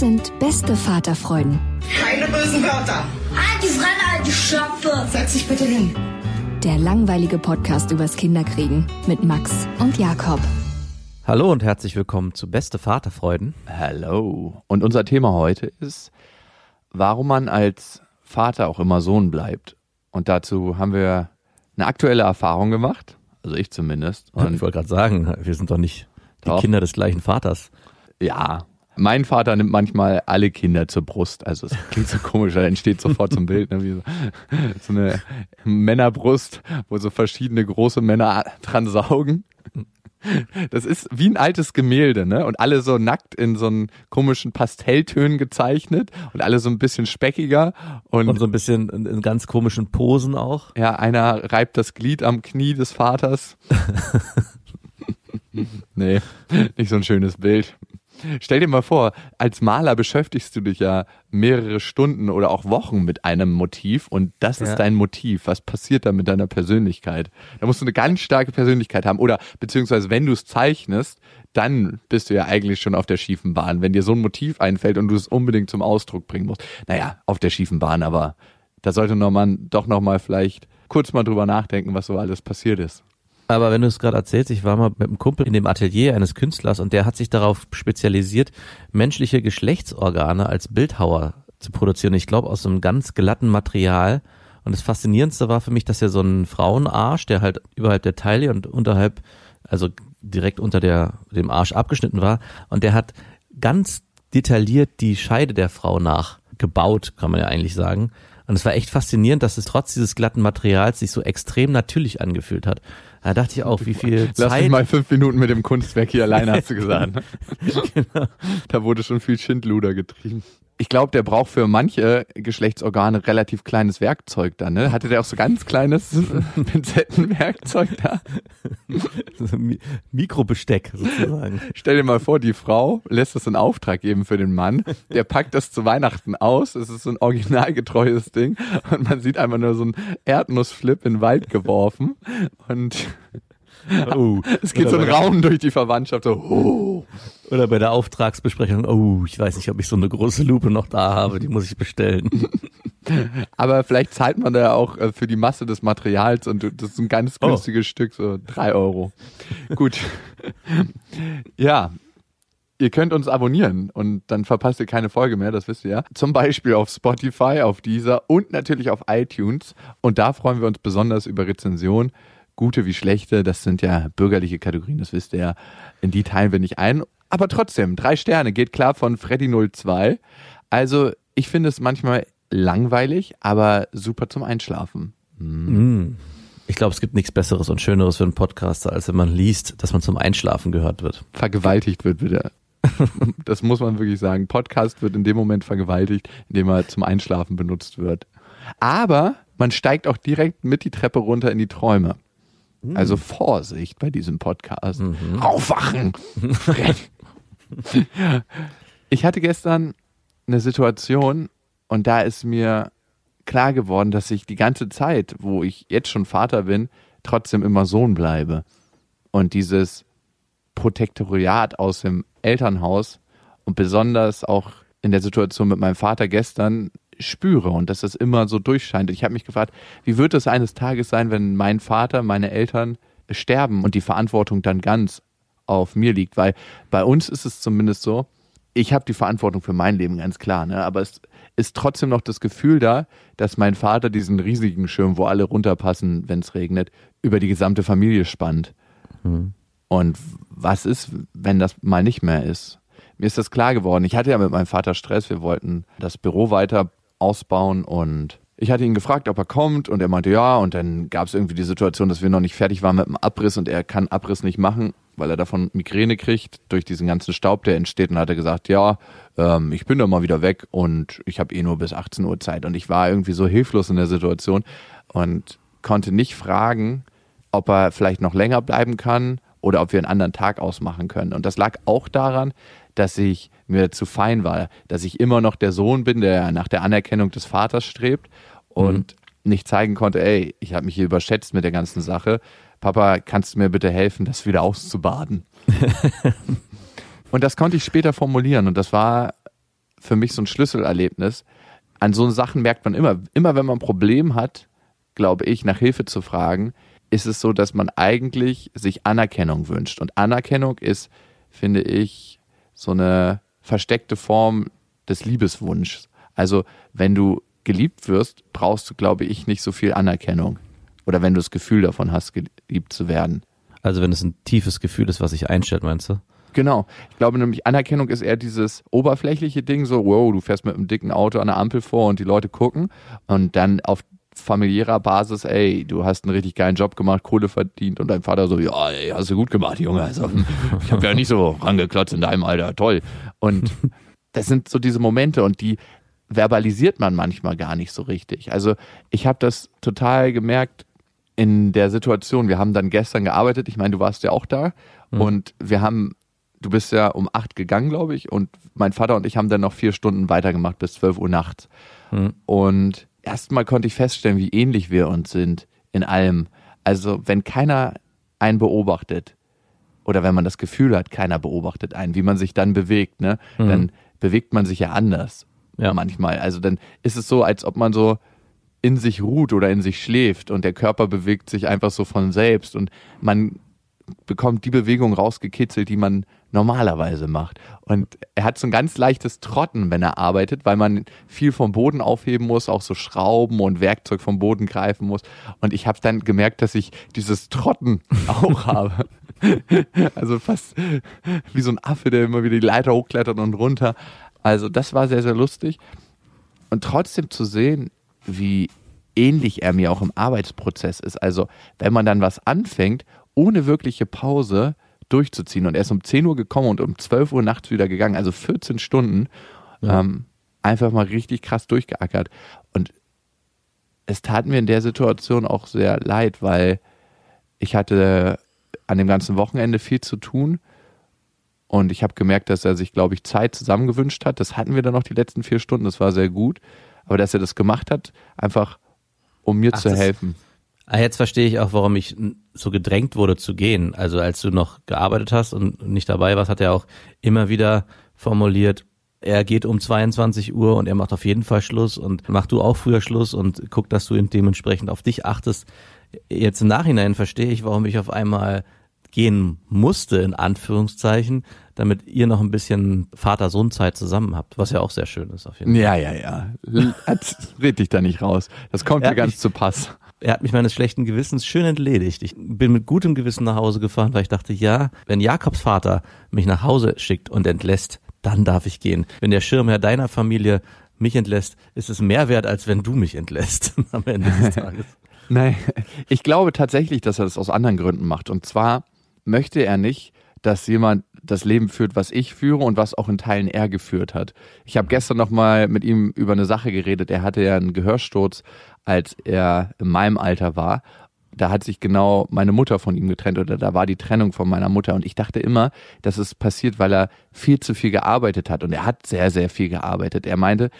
Das sind beste Vaterfreuden. Keine bösen Wörter. Die Fremde, alte Schöpfe! Setz dich bitte hin. Der langweilige Podcast übers Kinderkriegen mit Max und Jakob. Hallo und herzlich willkommen zu Beste Vaterfreuden. Hallo. Und unser Thema heute ist, warum man als Vater auch immer Sohn bleibt. Und dazu haben wir eine aktuelle Erfahrung gemacht, also ich zumindest. Und ich wollte gerade sagen, wir sind doch nicht die Doch. Kinder des gleichen Vaters. ja, mein Vater nimmt manchmal alle Kinder zur Brust. Also es klingt so komisch, da entsteht sofort so ein Bild, ne, wie so, so eine Männerbrust, wo so verschiedene große Männer dran saugen. Das ist wie ein altes Gemälde, ne? Und alle so nackt in so einen komischen Pastelltönen gezeichnet und alle so ein bisschen speckiger und, Und so ein bisschen in, in ganz komischen Posen auch. ja, einer reibt das Glied am Knie des Vaters. nee, nicht so ein schönes Bild. Stell dir mal vor, als Maler beschäftigst du dich ja mehrere Stunden oder auch Wochen mit einem Motiv und das Ja. ist dein Motiv. Was passiert da mit deiner Persönlichkeit? Da musst du eine ganz starke Persönlichkeit haben oder beziehungsweise wenn du es zeichnest, dann bist du ja eigentlich schon auf der schiefen Bahn. Wenn dir so ein Motiv einfällt und du es unbedingt zum Ausdruck bringen musst. Naja, auf der schiefen Bahn, aber da sollte man doch noch mal vielleicht kurz mal drüber nachdenken, was so alles passiert ist. Aber wenn du es gerade erzählst, ich war mal mit einem Kumpel in dem Atelier eines Künstlers und der hat sich darauf spezialisiert, menschliche Geschlechtsorgane als Bildhauer zu produzieren. Ich glaube aus einem ganz glatten Material. Und das Faszinierendste war für mich, dass er so einen Frauenarsch, der halt überhalb der Taille und unterhalb, also direkt unter der, dem Arsch abgeschnitten war. Und der hat ganz detailliert die Scheide der Frau nachgebaut, kann man ja eigentlich sagen. Und es war echt faszinierend, dass es trotz dieses glatten Materials sich so extrem natürlich angefühlt hat. Da dachte ich auch, wie viel Lass mich Zeit. mal fünf Minuten mit dem Kunstwerk hier alleine, hast du gesagt. Ne? Genau. Da wurde schon viel Schindluder getrieben. Ich glaube, der braucht für manche Geschlechtsorgane relativ kleines Werkzeug dann, ne? Hatte der auch so ganz kleines Pinzettenwerkzeug da? So Mikrobesteck sozusagen. Stell dir mal vor, die Frau lässt das in Auftrag geben für den Mann. Der packt das zu Weihnachten aus. Es ist so ein originalgetreues Ding. Und man sieht einfach nur so einen Erdnussflip in den Wald geworfen. Und Oh. es geht Oder so ein Raunen durch die Verwandtschaft. So, oh. Oder bei der Auftragsbesprechung, oh, ich weiß nicht, ob ich so eine große Lupe noch da habe, die muss ich bestellen. Aber vielleicht zahlt man da ja auch äh, für die Masse des Materials und das ist ein ganz Oh. günstiges Stück, so drei Euro. Gut. ja. Ihr könnt uns abonnieren und dann verpasst ihr keine Folge mehr, das wisst ihr ja. Zum Beispiel auf Spotify, auf Deezer und natürlich auf iTunes. Und da freuen wir uns besonders über Rezensionen. Gute wie schlechte, das sind ja bürgerliche Kategorien, das wisst ihr ja. In die teilen wir nicht ein. Aber trotzdem, drei Sterne, geht klar von Freddy02. Also, ich finde es manchmal langweilig, aber super zum Einschlafen. Mm. Ich glaube, es gibt nichts Besseres und Schöneres für einen Podcaster, als wenn man liest, dass man zum Einschlafen gehört wird. Vergewaltigt wird wieder. Das muss man wirklich sagen. Podcast wird in dem Moment vergewaltigt, indem er zum Einschlafen benutzt wird. Aber man steigt auch direkt mit die Treppe runter in die Träume. Also Vorsicht bei diesem Podcast. Aufwachen! Fred. ich hatte gestern eine Situation und da ist mir klar geworden, dass ich die ganze Zeit, wo ich jetzt schon Vater bin, trotzdem immer Sohn bleibe. Und dieses Protektoriat aus dem Elternhaus und besonders auch in der Situation mit meinem Vater gestern spüre und dass das immer so durchscheint. Ich habe mich gefragt, wie wird es eines Tages sein, wenn mein Vater, meine Eltern sterben und die Verantwortung dann ganz auf mir liegt, weil bei uns ist es zumindest so, ich habe die Verantwortung für mein Leben, ganz klar, ne? aber es ist trotzdem noch das Gefühl da, dass mein Vater diesen riesigen Schirm, wo alle runterpassen, wenn es regnet, über die gesamte Familie spannt. Mhm. Und was ist, wenn das mal nicht mehr ist? Mir ist das klar geworden. Ich hatte ja mit meinem Vater Stress. Wir wollten das Büro weiter ausbauen und ich hatte ihn gefragt, ob er kommt und er meinte ja. Und dann gab es irgendwie die Situation, dass wir noch nicht fertig waren mit dem Abriss und er kann Abriss nicht machen, weil er davon Migräne kriegt durch diesen ganzen Staub, der entsteht. Und hat er gesagt, ja, ähm, ich bin da mal wieder weg und ich habe eh nur bis 18 Uhr Zeit. Und ich war irgendwie so hilflos in der Situation und konnte nicht fragen, ob er vielleicht noch länger bleiben kann oder ob wir einen anderen Tag ausmachen können. Und das lag auch daran, dass ich mir zu fein war, dass ich immer noch der Sohn bin, der nach der Anerkennung des Vaters strebt und nicht zeigen konnte, ey, ich habe mich hier überschätzt mit der ganzen Sache. Papa, kannst du mir bitte helfen, das wieder auszubaden? und das konnte ich später formulieren und das war für mich so ein Schlüsselerlebnis. An so Sachen merkt man immer, immer wenn man ein Problem hat, glaube ich, nach Hilfe zu fragen, ist es so, dass man eigentlich sich Anerkennung wünscht. Und Anerkennung ist, finde ich, so eine versteckte Form des Liebeswunschs. Also wenn du geliebt wirst, brauchst du, glaube ich, nicht so viel Anerkennung. Oder wenn du das Gefühl davon hast, geliebt zu werden. Also wenn es ein tiefes Gefühl ist, was sich einstellt, meinst du? Genau. Ich glaube nämlich, Anerkennung ist eher dieses oberflächliche Ding, so, wow, du fährst mit einem dicken Auto an der Ampel vor und die Leute gucken. Und dann auf familiärer Basis, ey, du hast einen richtig geilen Job gemacht, Kohle verdient und dein Vater so, ja, ey, hast du gut gemacht, Junge. Also, ich habe ja nicht so rangeklotzt in deinem Alter, toll. Und das sind so diese Momente und die verbalisiert man manchmal gar nicht so richtig. Also ich habe das total gemerkt in der Situation. Wir haben dann gestern gearbeitet, ich meine, du warst ja auch da Mhm. und wir haben, du bist ja um acht gegangen, glaube ich, und mein Vater und ich haben dann noch vier Stunden weitergemacht bis zwölf Uhr nachts. Mhm. Und erstmal konnte ich feststellen, wie ähnlich wir uns sind in allem. Also wenn keiner einen beobachtet oder wenn man das Gefühl hat, keiner beobachtet einen, wie man sich dann bewegt, ne, Mhm. dann bewegt man sich ja anders Ja. manchmal. Also dann ist es so, als ob man so in sich ruht oder in sich schläft und der Körper bewegt sich einfach so von selbst und man bekommt die Bewegung rausgekitzelt, die man normalerweise macht. Und er hat so ein ganz leichtes Trotten, wenn er arbeitet, weil man viel vom Boden aufheben muss, auch so Schrauben und Werkzeug vom Boden greifen muss. Und ich habe dann gemerkt, dass ich dieses Trotten auch habe. Also fast wie so ein Affe, der immer wieder die Leiter hochklettert und runter. Also das war sehr, sehr lustig. Und trotzdem zu sehen, wie ähnlich er mir auch im Arbeitsprozess ist. Also wenn man dann was anfängt, ohne wirkliche Pause durchzuziehen. Und er ist um 10 Uhr gekommen und um 12 Uhr nachts wieder gegangen, also 14 Stunden. Ähm, einfach mal richtig krass durchgeackert. Und es tat mir in der Situation auch sehr leid, weil ich hatte an dem ganzen Wochenende viel zu tun. Und ich habe gemerkt, dass er sich, glaube ich, Zeit zusammengewünscht hat. Das hatten wir dann noch die letzten vier Stunden, das war sehr gut. Aber dass er das gemacht hat, einfach um mir Ach, zu helfen. Ah, jetzt verstehe ich auch, warum ich so gedrängt wurde zu gehen. Also als du noch gearbeitet hast und nicht dabei warst, hat er auch immer wieder formuliert, er geht um 22 Uhr und er macht auf jeden Fall Schluss und mach du auch früher Schluss und guck, dass du dementsprechend auf dich achtest. Jetzt im Nachhinein verstehe ich, warum ich auf einmal gehen musste, in Anführungszeichen, damit ihr noch ein bisschen Vater-Sohn-Zeit zusammen habt, was ja auch sehr schön ist auf jeden Fall. Ja, ja, ja. Red dich da nicht raus. Das kommt Ja, dir ganz ich- zu Pass. Er hat mich meines schlechten Gewissens schön entledigt. Ich bin mit gutem Gewissen nach Hause gefahren, weil ich dachte, ja, wenn Jakobs Vater mich nach Hause schickt und entlässt, dann darf ich gehen. Wenn der Schirmherr deiner Familie mich entlässt, ist es mehr wert, als wenn du mich entlässt am Ende des Tages. Nein, ich glaube tatsächlich, dass er das aus anderen Gründen macht. Und zwar möchte er nicht, dass jemand das Leben führt, was ich führe und was auch in Teilen er geführt hat. Ich habe gestern noch mal mit ihm über eine Sache geredet. Er hatte ja einen Gehörsturz, als er in meinem Alter war. Da hat sich genau meine Mutter von ihm getrennt oder da war die Trennung von meiner Mutter. Und ich dachte immer, dass es passiert, weil er viel zu viel gearbeitet hat. Und er hat sehr, sehr viel gearbeitet. Er meinte,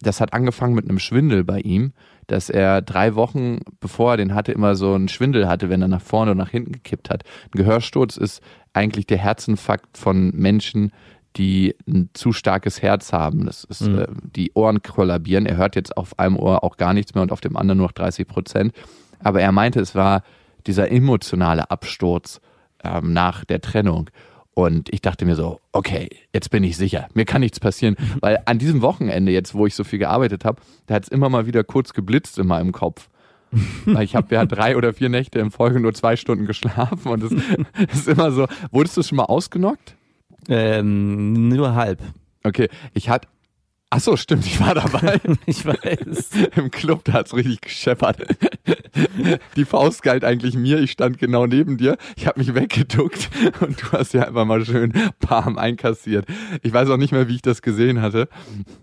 das hat angefangen mit einem Schwindel bei ihm, dass er drei Wochen, bevor er den hatte, immer so einen Schwindel hatte, wenn er nach vorne und nach hinten gekippt hat. Ein Gehörsturz ist eigentlich der Herzinfarkt von Menschen, die ein zu starkes Herz haben. Das ist, Mhm. äh, die Ohren kollabieren. Er hört jetzt auf einem Ohr auch gar nichts mehr und auf dem anderen nur noch 30 Prozent. Aber er meinte, es war dieser emotionale Absturz ähm, nach der Trennung. Und ich dachte mir so, okay, jetzt bin ich sicher, mir kann nichts passieren. Weil an diesem Wochenende, jetzt wo ich so viel gearbeitet habe, da hat es immer mal wieder kurz geblitzt in meinem Kopf. Weil ich habe ja drei oder vier Nächte in Folge nur zwei Stunden geschlafen und es ist immer so. Wurdest du schon mal ausgenockt? Ähm, nur halb. Okay, ich hatte. Ach so, stimmt, ich war dabei. Ich weiß. Im Club, da hat's richtig gescheppert. Die Faust galt eigentlich mir, ich stand genau neben dir. Ich habe mich weggeduckt und du hast ja einfach mal schön Palm einkassiert. Ich weiß auch nicht mehr, wie ich das gesehen hatte.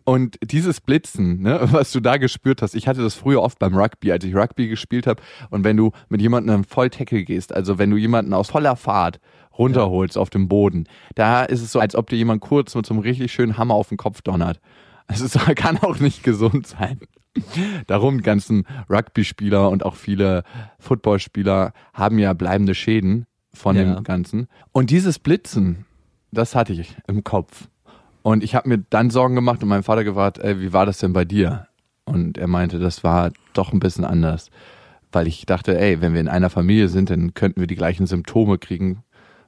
Und dieses Blitzen, ne, was du da gespürt hast, ich hatte das früher oft beim Rugby, als ich Rugby gespielt habe. Und wenn du mit jemandem im Volltackle gehst, also wenn du jemanden aus voller Fahrt runterholst auf dem Boden, da ist es so, als ob dir jemand kurz mit so einem richtig schönen Hammer auf den Kopf donnert. Also es kann auch nicht gesund sein. Darum, ganzen Rugby-Spieler und auch viele Footballspieler haben ja bleibende Schäden von Ja. dem Ganzen. Und dieses Blitzen, das hatte ich im Kopf. Und ich habe mir dann Sorgen gemacht und meinen Vater gefragt, ey, wie war das denn bei dir? Und er meinte, das war doch ein bisschen anders. Weil ich dachte, ey, wenn wir in einer Familie sind, dann könnten wir die gleichen Symptome kriegen,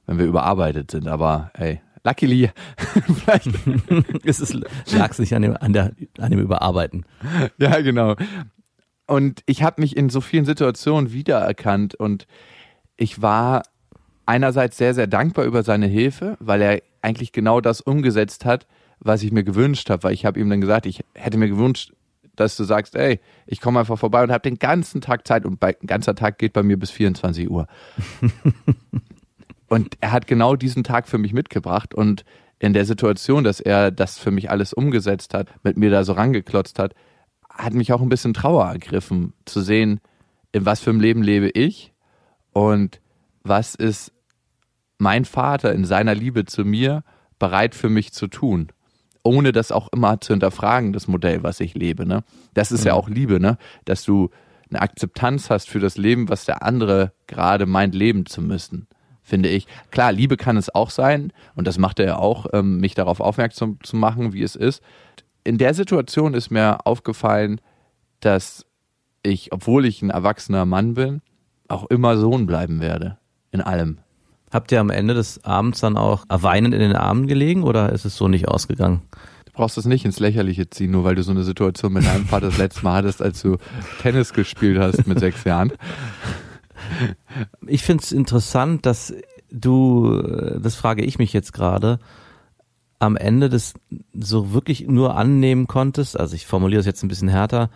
wenn wir überarbeitet sind. Aber ey, luckily, vielleicht es ist, lag's nicht an dem, an, der, an dem Überarbeiten. Ja, genau. Und ich habe mich in so vielen Situationen wiedererkannt und ich war einerseits sehr, sehr dankbar über seine Hilfe, weil er eigentlich genau das umgesetzt hat, was ich mir gewünscht habe, weil ich habe ihm dann gesagt, ich hätte mir gewünscht, dass du sagst, ey, ich komme einfach vorbei und habe den ganzen Tag Zeit und bei, ein ganzer Tag geht bei mir bis 24 Uhr. und er hat genau diesen Tag für mich mitgebracht und in der Situation, dass er das für mich alles umgesetzt hat, mit mir da so rangeklotzt hat, hat mich auch ein bisschen Trauer ergriffen, zu sehen, in was für einem Leben lebe ich und was ist mein Vater in seiner Liebe zu mir bereit für mich zu tun, ohne das auch immer zu hinterfragen, das Modell, was ich lebe. Ne? Das ist ja auch Liebe, ne? dass du eine Akzeptanz hast für das Leben, was der andere gerade meint, leben zu müssen, finde ich. Klar, Liebe kann es auch sein und das macht er ja auch, ähm, mich darauf aufmerksam zu machen, wie es ist. In der Situation ist mir aufgefallen, dass ich, obwohl ich ein erwachsener Mann bin, auch immer Sohn bleiben werde. In allem. Habt ihr am Ende des Abends dann auch weinend in den Armen gelegen oder ist es so nicht ausgegangen? Du brauchst es nicht ins Lächerliche ziehen, nur weil du so eine Situation mit deinem Vater das letzte Mal hattest, als du Tennis gespielt hast mit sechs Jahren. Ich finde es interessant, dass du, das frage ich mich jetzt gerade, am Ende das so wirklich nur annehmen konntest, also ich formuliere es jetzt ein bisschen härter,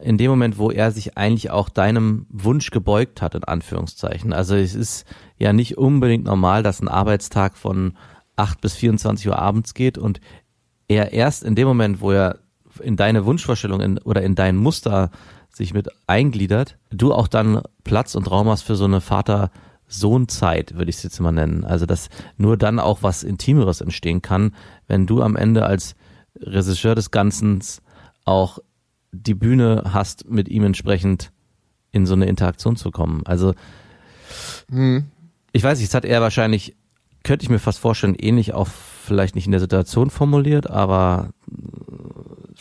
in dem Moment, wo er sich eigentlich auch deinem Wunsch gebeugt hat, in Anführungszeichen. Also es ist ja nicht unbedingt normal, dass ein Arbeitstag von 8 bis 24 Uhr abends geht und er erst in dem Moment, wo er in deine Wunschvorstellung in, oder in dein Muster sich mit eingliedert, du auch dann Platz und Raum hast für so eine Vater-Sohn-Zeit, würde ich es jetzt mal nennen. Also dass nur dann auch was Intimeres entstehen kann, wenn du am Ende als Regisseur des Ganzen auch die Bühne hast, mit ihm entsprechend in so eine Interaktion zu kommen. Also ich weiß nicht, das hat er wahrscheinlich, könnte ich mir fast vorstellen, ähnlich auch vielleicht nicht in der Situation formuliert, aber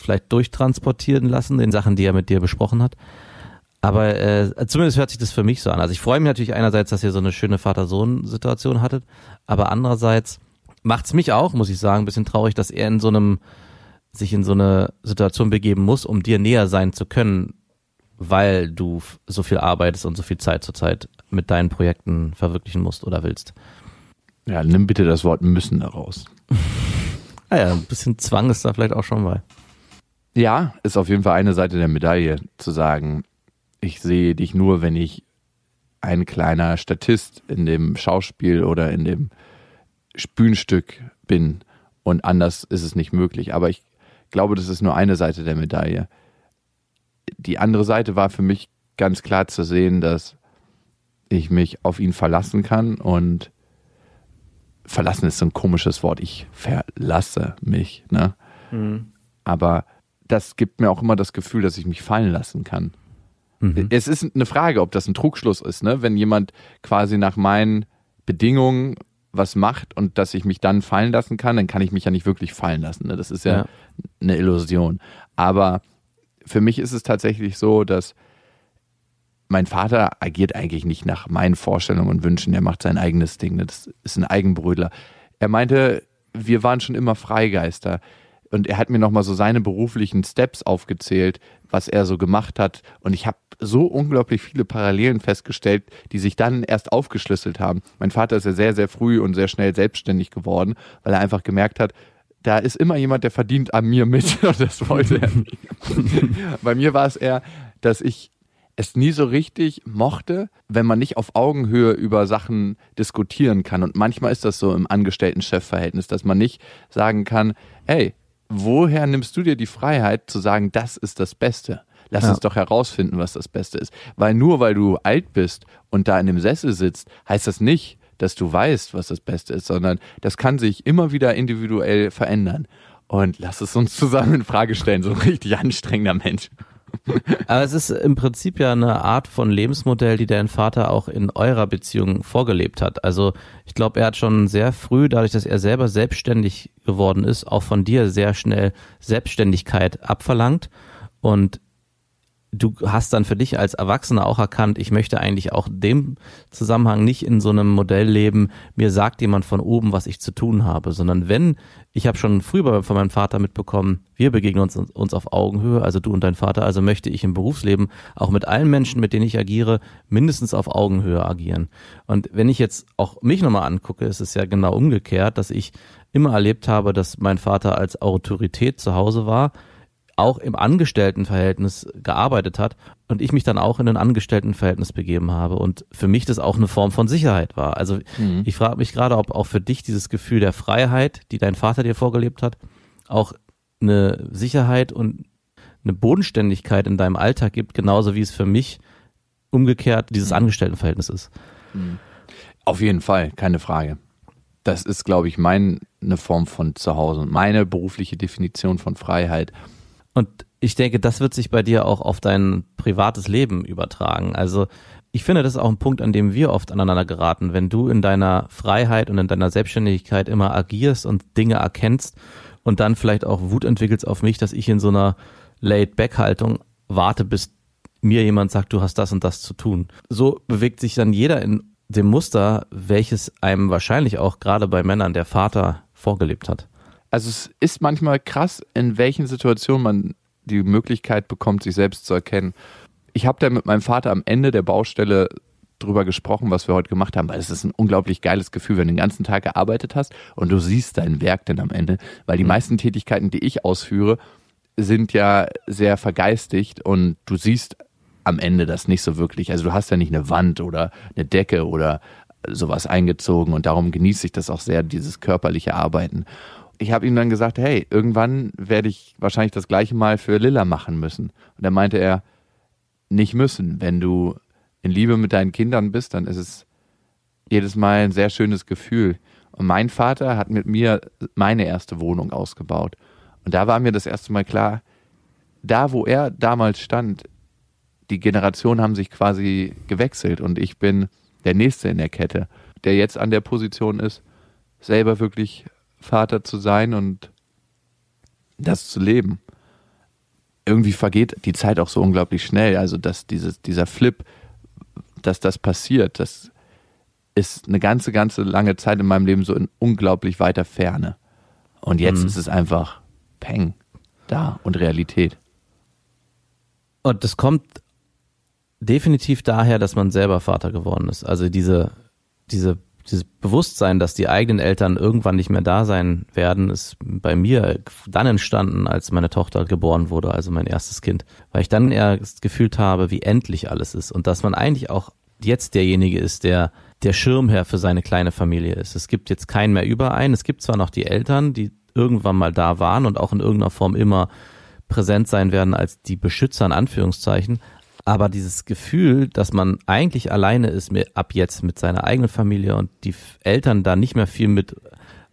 vielleicht durchtransportieren lassen in Sachen, die er mit dir besprochen hat. Aber äh, zumindest hört sich das für mich so an. Also ich freue mich natürlich einerseits, dass ihr so eine schöne Vater-Sohn-Situation hattet, aber andererseits macht's mich auch, muss ich sagen, ein bisschen traurig, dass er in so einem sich in so eine Situation begeben muss, um dir näher sein zu können, weil du so viel arbeitest und so viel Zeit zur Zeit mit deinen Projekten verwirklichen musst oder willst. Ja, nimm bitte das Wort müssen daraus. Naja, Ah ein bisschen Zwang ist da vielleicht auch schon bei. Ja, ist auf jeden Fall eine Seite der Medaille, zu sagen, ich sehe dich nur, wenn ich ein kleiner Statist in dem Schauspiel oder in dem Bühnenstück bin und anders ist es nicht möglich. Aber ich glaube, das ist nur eine Seite der Medaille. Die andere Seite war für mich ganz klar zu sehen, dass ich mich auf ihn verlassen kann und verlassen ist so ein komisches Wort. Ich verlasse mich, ne? Aber das gibt mir auch immer das Gefühl, dass ich mich fallen lassen kann. Es ist eine Frage, ob das ein Trugschluss ist, ne? Wenn jemand quasi nach meinen Bedingungen was macht und dass ich mich dann fallen lassen kann, dann kann ich mich ja nicht wirklich fallen lassen. Ne? Das ist ja, Ja. eine Illusion. Aber für mich ist es tatsächlich so, dass mein Vater agiert eigentlich nicht nach meinen Vorstellungen und Wünschen. Er macht sein eigenes Ding. Das ist ein Eigenbrödler. Er meinte, wir waren schon immer Freigeister. Und er hat mir nochmal so seine beruflichen Steps aufgezählt, was er so gemacht hat. Und ich habe so unglaublich viele Parallelen festgestellt, die sich dann erst aufgeschlüsselt haben. Mein Vater ist ja sehr, sehr früh und sehr schnell selbstständig geworden, weil er einfach gemerkt hat, da ist immer jemand, der verdient an mir mit. Und das wollte er nicht. Bei mir war es eher, dass ich es nie so richtig mochte, wenn man nicht auf Augenhöhe über Sachen diskutieren kann. Und manchmal ist das so im Angestellten-Chef-Verhältnis, dass man nicht sagen kann, hey, woher nimmst du dir die Freiheit zu sagen, das ist das Beste? Lass Ja. uns doch herausfinden, was das Beste ist. Weil nur weil du alt bist und da in dem Sessel sitzt, heißt das nicht, dass du weißt, was das Beste ist, sondern das kann sich immer wieder individuell verändern. Und lass es uns zusammen in Frage stellen, so ein richtig anstrengender Mensch. Aber es ist im Prinzip ja eine Art von Lebensmodell, die dein Vater auch in eurer Beziehung vorgelebt hat. Also ich glaube, er hat schon sehr früh, dadurch, dass er selber selbstständig geworden ist, auch von dir sehr schnell Selbstständigkeit abverlangt. Und du hast dann für dich als Erwachsener auch erkannt, ich möchte eigentlich auch dem Zusammenhang nicht in so einem Modell leben, mir sagt jemand von oben, was ich zu tun habe, sondern wenn, ich habe schon früher von meinem Vater mitbekommen, wir begegnen uns, uns auf Augenhöhe, also du und dein Vater, also möchte ich im Berufsleben auch mit allen Menschen, mit denen ich agiere, mindestens auf Augenhöhe agieren. Und wenn ich jetzt auch mich nochmal angucke, ist es ja genau umgekehrt, dass ich immer erlebt habe, dass mein Vater als Autorität zu Hause war, auch im Angestelltenverhältnis gearbeitet hat und ich mich dann auch in ein Angestelltenverhältnis begeben habe und für mich das auch eine Form von Sicherheit war. Also ich frage mich gerade, ob auch für dich dieses Gefühl der Freiheit, die dein Vater dir vorgelebt hat, auch eine Sicherheit und eine Bodenständigkeit in deinem Alltag gibt, genauso wie es für mich umgekehrt dieses Angestelltenverhältnis ist. Auf jeden Fall, keine Frage. Das ist, glaube ich, meine Form von Zuhause und meine berufliche Definition von Freiheit. Und ich denke, das wird sich bei dir auch auf dein privates Leben übertragen. Also ich finde, das ist auch ein Punkt, an dem wir oft aneinander geraten. Wenn du in deiner Freiheit und in deiner Selbstständigkeit immer agierst und Dinge erkennst und dann vielleicht auch Wut entwickelst auf mich, dass ich in so einer Laid-Back-Haltung warte, bis mir jemand sagt, du hast das und das zu tun. So bewegt sich dann jeder in dem Muster, welches einem wahrscheinlich auch gerade bei Männern der Vater vorgelebt hat. Also es ist manchmal krass, in welchen Situationen man die Möglichkeit bekommt, sich selbst zu erkennen. Ich habe da mit meinem Vater am Ende der Baustelle drüber gesprochen, was wir heute gemacht haben, weil es ist ein unglaublich geiles Gefühl, wenn du den ganzen Tag gearbeitet hast und du siehst dein Werk dann am Ende, weil die meisten Tätigkeiten, die ich ausführe, sind ja sehr vergeistigt und du siehst am Ende das nicht so wirklich. Also du hast ja nicht eine Wand oder eine Decke oder sowas eingezogen und darum genieße ich das auch sehr, dieses körperliche Arbeiten. Ich habe ihm dann gesagt, hey, irgendwann werde ich wahrscheinlich das gleiche mal für Lilla machen müssen. Und dann meinte er, nicht müssen. Wenn du in Liebe mit deinen Kindern bist, dann ist es jedes Mal ein sehr schönes Gefühl. Und mein Vater hat mit mir meine erste Wohnung ausgebaut. Und da war mir das erste Mal klar, da wo er damals stand, die Generationen haben sich quasi gewechselt und ich bin der Nächste in der Kette, der jetzt an der Position ist, selber wirklich Vater zu sein und das zu leben. Irgendwie vergeht die Zeit auch so unglaublich schnell. Also, dass dieses, dieser Flip, dass das passiert, das ist eine ganze, ganze lange Zeit in meinem Leben so in unglaublich weiter Ferne. Und jetzt Mhm. ist es einfach Peng da und Realität. Und das kommt definitiv daher, dass man selber Vater geworden ist. Also diese, diese, dieses Bewusstsein, dass die eigenen Eltern irgendwann nicht mehr da sein werden, ist bei mir dann entstanden, als meine Tochter geboren wurde, also mein erstes Kind. Weil ich dann erst gefühlt habe, wie endlich alles ist und dass man eigentlich auch jetzt derjenige ist, der der Schirmherr für seine kleine Familie ist. Es gibt jetzt keinen mehr überein. Es gibt zwar noch die Eltern, die irgendwann mal da waren und auch in irgendeiner Form immer präsent sein werden als die Beschützer in Anführungszeichen. Aber dieses Gefühl, dass man eigentlich alleine ist mit, ab jetzt mit seiner eigenen Familie und die Eltern da nicht mehr viel mit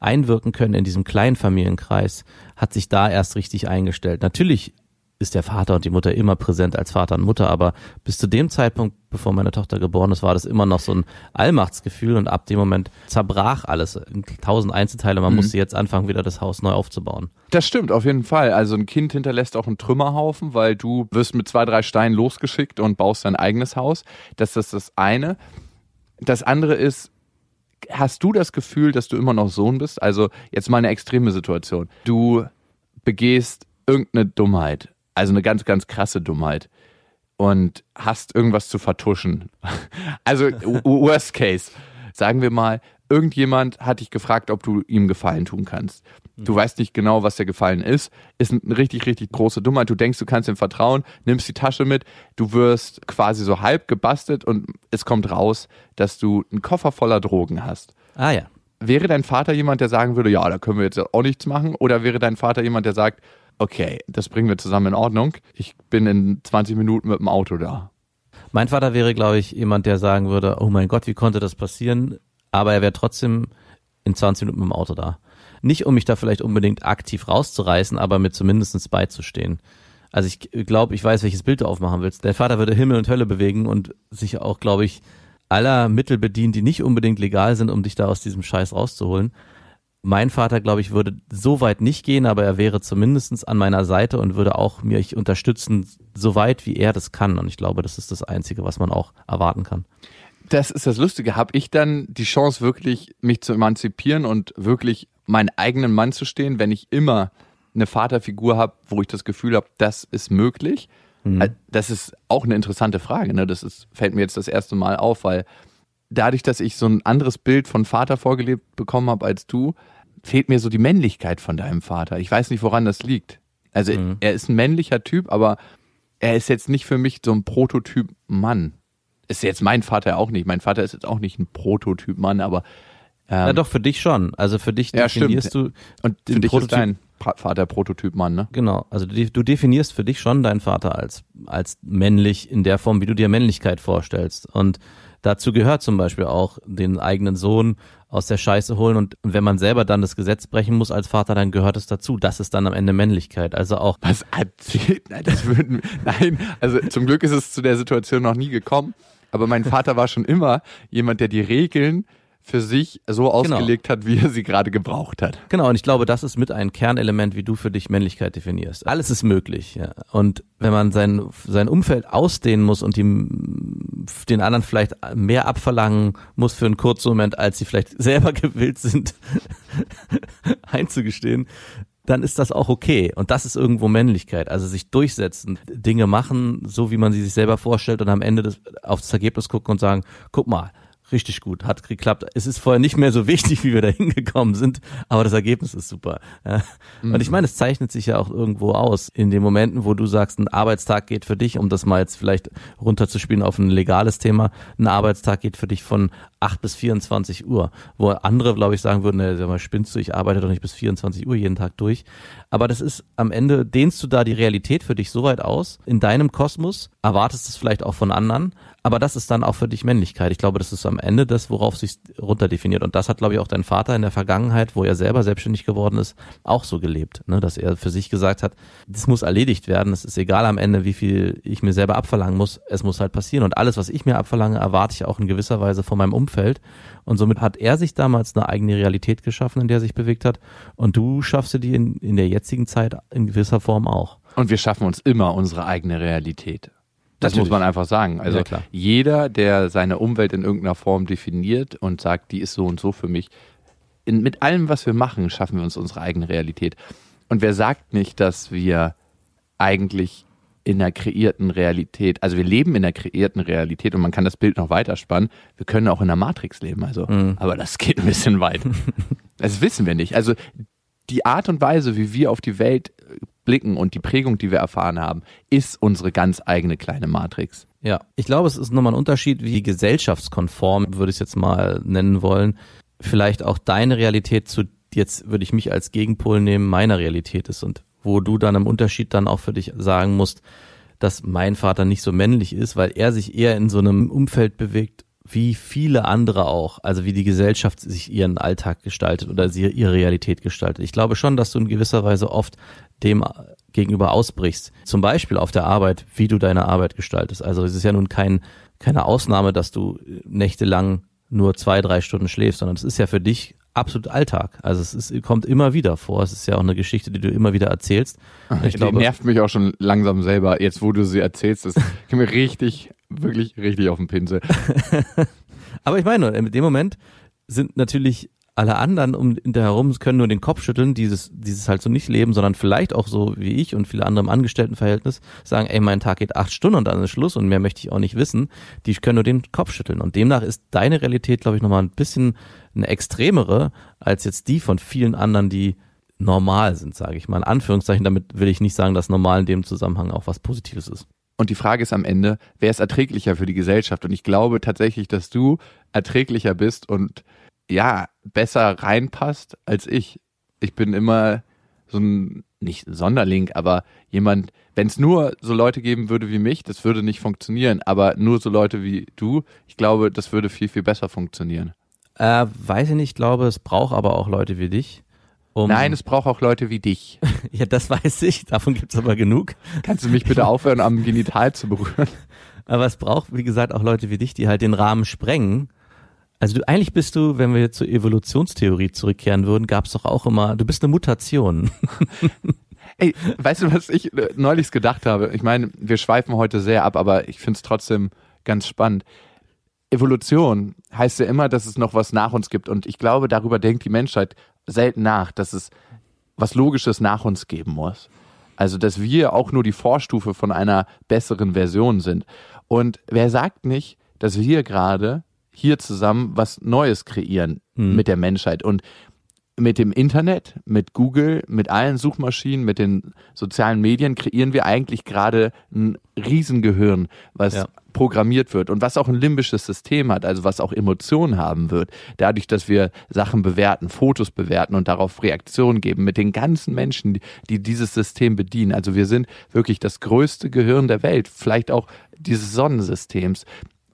einwirken können in diesem kleinen Familienkreis, hat sich da erst richtig eingestellt. Natürlich ist der Vater und die Mutter immer präsent als Vater und Mutter, aber bis zu dem Zeitpunkt, bevor meine Tochter geboren ist, war das immer noch so ein Allmachtsgefühl und ab dem Moment zerbrach alles in tausend Einzelteile. Man Mhm. musste jetzt anfangen, wieder das Haus neu aufzubauen. Das stimmt, auf jeden Fall. Also ein Kind hinterlässt auch einen Trümmerhaufen, weil du wirst mit zwei, drei Steinen losgeschickt und baust dein eigenes Haus. Das ist das eine. Das andere ist, hast du das Gefühl, dass du immer noch Sohn bist? Also jetzt mal eine extreme Situation. Du begehst irgendeine Dummheit, also eine ganz, ganz krasse Dummheit und hast irgendwas zu vertuschen. Also worst case, sagen wir mal, irgendjemand hat dich gefragt, ob du ihm Gefallen tun kannst. Du weißt nicht genau, was der Gefallen ist. Ist eine richtig, richtig große Dummheit. Du denkst, du kannst ihm vertrauen, nimmst die Tasche mit, du wirst quasi so halb gebastelt und es kommt raus, dass du einen Koffer voller Drogen hast. Ah ja. Wäre dein Vater jemand, der sagen würde, ja, da können wir jetzt auch nichts machen? Oder wäre dein Vater jemand, der sagt, okay, das bringen wir zusammen in Ordnung. Ich bin in 20 Minuten mit dem Auto da. Mein Vater wäre, glaube ich, jemand, der sagen würde, oh mein Gott, wie konnte das passieren? Aber er wäre trotzdem in 20 Minuten mit dem Auto da. Nicht, um mich da vielleicht unbedingt aktiv rauszureißen, aber mir zumindest beizustehen. Also ich glaube, ich weiß, welches Bild du aufmachen willst. Der Vater würde Himmel und Hölle bewegen und sich auch, glaube ich, aller Mittel bedienen, die nicht unbedingt legal sind, um dich da aus diesem Scheiß rauszuholen. Mein Vater, glaube ich, würde so weit nicht gehen, aber er wäre zumindestens an meiner Seite und würde auch mich unterstützen, so weit wie er das kann. Und ich glaube, das ist das Einzige, was man auch erwarten kann. Das ist das Lustige. Habe ich dann die Chance, wirklich mich zu emanzipieren und wirklich meinen eigenen Mann zu stehen, wenn ich immer eine Vaterfigur habe, wo ich das Gefühl habe, das ist möglich? Äh, Das ist auch eine interessante Frage. Ne? Das ist, fällt mir jetzt das erste Mal auf, weil dadurch, dass ich so ein anderes Bild von Vater vorgelebt bekommen habe als du, fehlt mir so die Männlichkeit von deinem Vater. Ich weiß nicht, woran das liegt. Also er ist ein männlicher Typ, aber er ist jetzt nicht für mich so ein Prototyp Mann. Ist jetzt mein Vater auch nicht. Mein Vater ist jetzt auch nicht ein Prototyp Mann, aber Ja, doch, für dich schon. Also für dich Ja, definierst stimmt. du und für dich ist Prototyp- dein Pa- Vater Prototyp Mann, ne? Genau, also du, du definierst für dich schon deinen Vater als, als männlich in der Form, wie du dir Männlichkeit vorstellst. Und dazu gehört zum Beispiel auch, den eigenen Sohn aus der Scheiße holen. Und wenn man selber dann das Gesetz brechen muss als Vater, dann gehört es dazu. Das ist dann am Ende Männlichkeit. Also auch, Was? Nein, das würden, nein, also zum Glück ist es zu der Situation noch nie gekommen. Aber mein Vater war schon immer jemand, der die Regeln für sich so ausgelegt hat, wie er sie gerade gebraucht hat. genau, und ich glaube, das ist mit ein Kernelement, wie du für dich Männlichkeit definierst. Alles ist möglich. Ja. Und wenn man sein, sein Umfeld ausdehnen muss und ihm, den anderen vielleicht mehr abverlangen muss für einen kurzen Moment, als sie vielleicht selber gewillt sind, einzugestehen, dann ist das auch okay. Und das ist irgendwo Männlichkeit. Also sich durchsetzen, Dinge machen, so wie man sie sich selber vorstellt und am Ende das, auf das Ergebnis gucken und sagen, guck mal, richtig gut, hat geklappt. Es ist vorher nicht mehr so wichtig, wie wir da hingekommen sind, aber das Ergebnis ist super. Ja. Und ich meine, es zeichnet sich ja auch irgendwo aus. In den Momenten, wo du sagst, ein Arbeitstag geht für dich, um das mal jetzt vielleicht runterzuspielen auf ein legales Thema, ein Arbeitstag geht für dich von 8 bis 24 Uhr, wo andere, glaube ich, sagen würden, sag mal, spinnst du, ich arbeite doch nicht bis 24 Uhr jeden Tag durch. Aber das ist am Ende, dehnst du da die Realität für dich so weit aus, in deinem Kosmos, erwartest es vielleicht auch von anderen, aber das ist dann auch für dich Männlichkeit. Ich glaube, das ist am Ende das, worauf sich runterdefiniert. Und das hat, glaube ich, auch dein Vater in der Vergangenheit, wo er selber selbstständig geworden ist, auch so gelebt, ne? dass er für sich gesagt hat, das muss erledigt werden. Es ist egal am Ende, wie viel ich mir selber abverlangen muss. Es muss halt passieren. Und alles, was ich mir abverlange, erwarte ich auch in gewisser Weise von meinem Umfeld. Und somit hat er sich damals eine eigene Realität geschaffen, in der er sich bewegt hat. Und du schaffst dir die in, in der jetzigen Zeit in gewisser Form auch. Und wir schaffen uns immer unsere eigene Realität. Das Natürlich. muss man einfach sagen. Also Ja, jeder, der seine Umwelt in irgendeiner Form definiert und sagt, die ist so und so für mich, in, mit allem, was wir machen, schaffen wir uns unsere eigene Realität. Und wer sagt nicht, dass wir eigentlich in einer kreierten Realität, also wir leben in einer kreierten Realität und man kann das Bild noch weiterspannen, wir können auch in einer Matrix leben, also, aber das geht ein bisschen weit. Das wissen wir nicht. Also die Art und Weise, wie wir auf die Welt blicken und die Prägung, die wir erfahren haben, ist unsere ganz eigene kleine Matrix. Ja, ich glaube, es ist nochmal ein Unterschied, wie gesellschaftskonform, würde ich es jetzt mal nennen wollen, vielleicht auch deine Realität zu, jetzt würde ich mich als Gegenpol nehmen, meiner Realität ist und wo du dann im Unterschied dann auch für dich sagen musst, dass mein Vater nicht so männlich ist, weil er sich eher in so einem Umfeld bewegt, wie viele andere auch, also wie die Gesellschaft sich ihren Alltag gestaltet oder sie ihre Realität gestaltet. Ich glaube schon, dass du in gewisser Weise oft dem gegenüber ausbrichst. Zum Beispiel auf der Arbeit, wie du deine Arbeit gestaltest. Also es ist ja nun kein, keine Ausnahme, dass du nächtelang nur zwei, drei Stunden schläfst, sondern es ist ja für dich absolut Alltag. Also es ist, kommt immer wieder vor. Es ist ja auch eine Geschichte, die du immer wieder erzählst. Und Ich die nervt mich auch schon langsam selber. Jetzt, wo du sie erzählst, das geht mir richtig, wirklich richtig auf den Pinsel. Aber ich meine, in dem Moment sind natürlich alle anderen um da herum können nur den Kopf schütteln, dieses, dieses halt so nicht leben, sondern vielleicht auch so wie ich und viele andere im Angestelltenverhältnis sagen, ey, mein Tag geht acht Stunden und dann ist Schluss und mehr möchte ich auch nicht wissen. Die können nur den Kopf schütteln. Und demnach ist deine Realität, glaube ich, nochmal ein bisschen eine extremere als jetzt die von vielen anderen, die normal sind, sage ich mal. In Anführungszeichen, damit will ich nicht sagen, dass normal in dem Zusammenhang auch was Positives ist. Und die Frage ist am Ende, wer ist erträglicher für die Gesellschaft? Und ich glaube tatsächlich, dass du erträglicher bist und ja, besser reinpasst als ich. Ich bin immer so ein, nicht Sonderling, aber jemand, wenn es nur so Leute geben würde wie mich, das würde nicht funktionieren. Aber nur so Leute wie du, ich glaube, das würde viel, viel besser funktionieren. Äh, weiß ich nicht, ich glaube, es braucht aber auch Leute wie dich. Um Nein, es braucht auch Leute wie dich. ja, das weiß ich, davon gibt's aber genug. Kannst du mich bitte aufhören, am Genital zu berühren? Aber es braucht, wie gesagt, auch Leute wie dich, die halt den Rahmen sprengen. Also du, eigentlich bist du, wenn wir zur Evolutionstheorie zurückkehren würden, gab's doch auch immer, du bist eine Mutation. Ey, weißt du, was ich äh, neulich gedacht habe? Ich meine, wir schweifen heute sehr ab, aber ich finde es trotzdem ganz spannend. Evolution heißt ja immer, dass es noch was nach uns gibt. Und ich glaube, darüber denkt die Menschheit selten nach, dass es was Logisches nach uns geben muss. Also, dass wir auch nur die Vorstufe von einer besseren Version sind. Und wer sagt nicht, dass wir gerade hier zusammen was Neues kreieren Mhm. mit der Menschheit und mit dem Internet, mit Google, mit allen Suchmaschinen, mit den sozialen Medien kreieren wir eigentlich gerade ein Riesengehirn, was Ja. programmiert wird und was auch ein limbisches System hat, also was auch Emotionen haben wird. Dadurch, dass wir Sachen bewerten, Fotos bewerten und darauf Reaktionen geben mit den ganzen Menschen, die, die dieses System bedienen. Also wir sind wirklich das größte Gehirn der Welt, vielleicht auch dieses Sonnensystems.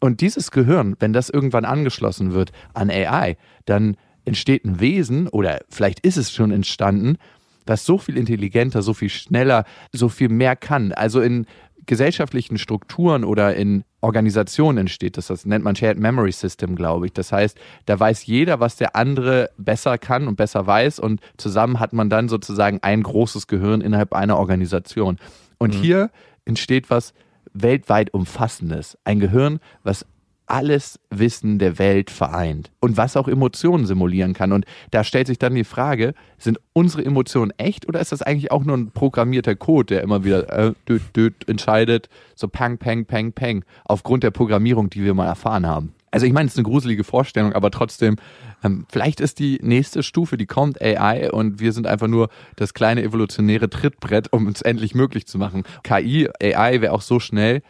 Und dieses Gehirn, wenn das irgendwann angeschlossen wird an AI, dann entsteht ein Wesen oder vielleicht ist es schon entstanden, was so viel intelligenter, so viel schneller, so viel mehr kann. Also in gesellschaftlichen Strukturen oder in Organisationen entsteht das. Das nennt man Shared Memory System, glaube ich. Das heißt, da weiß jeder, was der andere besser kann und besser weiß und zusammen hat man dann sozusagen ein großes Gehirn innerhalb einer Organisation. Und hier entsteht was weltweit umfassendes. Ein Gehirn, was alles Wissen der Welt vereint und was auch Emotionen simulieren kann. Und da stellt sich dann die Frage, sind unsere Emotionen echt oder ist das eigentlich auch nur ein programmierter Code, der immer wieder äh, düt, düt, entscheidet, so pang, pang, pang, pang, aufgrund der Programmierung, die wir mal erfahren haben. Also ich meine, es ist eine gruselige Vorstellung, aber trotzdem, ähm, vielleicht ist die nächste Stufe, die kommt, AI und wir sind einfach nur das kleine evolutionäre Trittbrett, um es endlich möglich zu machen. KI, AI wäre auch so schnell,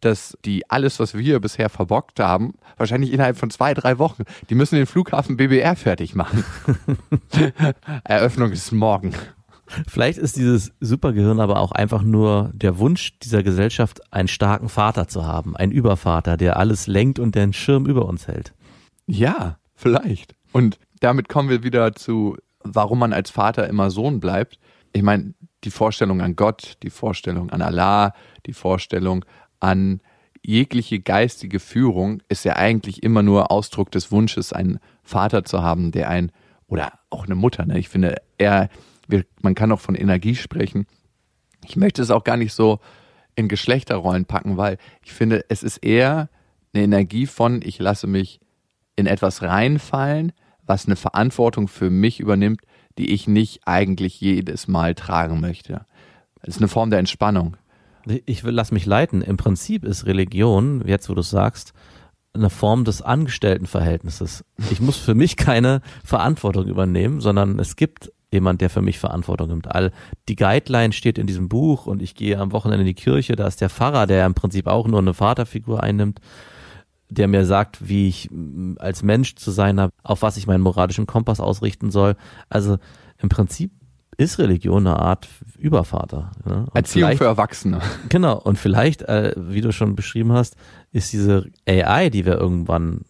dass die alles, was wir bisher verbockt haben, wahrscheinlich innerhalb von zwei, drei Wochen, die müssen den Flughafen BBR fertig machen. Eröffnung ist morgen. Vielleicht ist dieses Supergehirn aber auch einfach nur der Wunsch dieser Gesellschaft, einen starken Vater zu haben, einen Übervater, der alles lenkt und den Schirm über uns hält. Ja, vielleicht. Und damit kommen wir wieder zu, warum man als Vater immer Sohn bleibt. Ich meine, die Vorstellung an Gott, die Vorstellung an Allah, die Vorstellung an jegliche geistige Führung ist ja eigentlich immer nur Ausdruck des Wunsches, einen Vater zu haben, der ein, oder auch eine Mutter, ne? Ich finde, er, wir, man kann auch von Energie sprechen. Ich möchte es auch gar nicht so in Geschlechterrollen packen, weil ich finde, es ist eher eine Energie von, ich lasse mich in etwas reinfallen, was eine Verantwortung für mich übernimmt, die ich nicht eigentlich jedes Mal tragen möchte. Es ist eine Form der Entspannung. Ich will, lass mich leiten. Im Prinzip ist Religion, jetzt wo du sagst, eine Form des Angestelltenverhältnisses. Ich muss für mich keine Verantwortung übernehmen, sondern es gibt jemand, der für mich Verantwortung nimmt. All die Guideline steht in diesem Buch und ich gehe am Wochenende in die Kirche, da ist der Pfarrer, der im Prinzip auch nur eine Vaterfigur einnimmt, der mir sagt, wie ich mm, als Mensch zu sein habe, auf was ich meinen moralischen Kompass ausrichten soll. Also im Prinzip ist Religion eine Art Übervater. Ne? Erziehung für Erwachsene. Genau, und vielleicht, äh, wie du schon beschrieben hast, ist diese AI, die wir irgendwann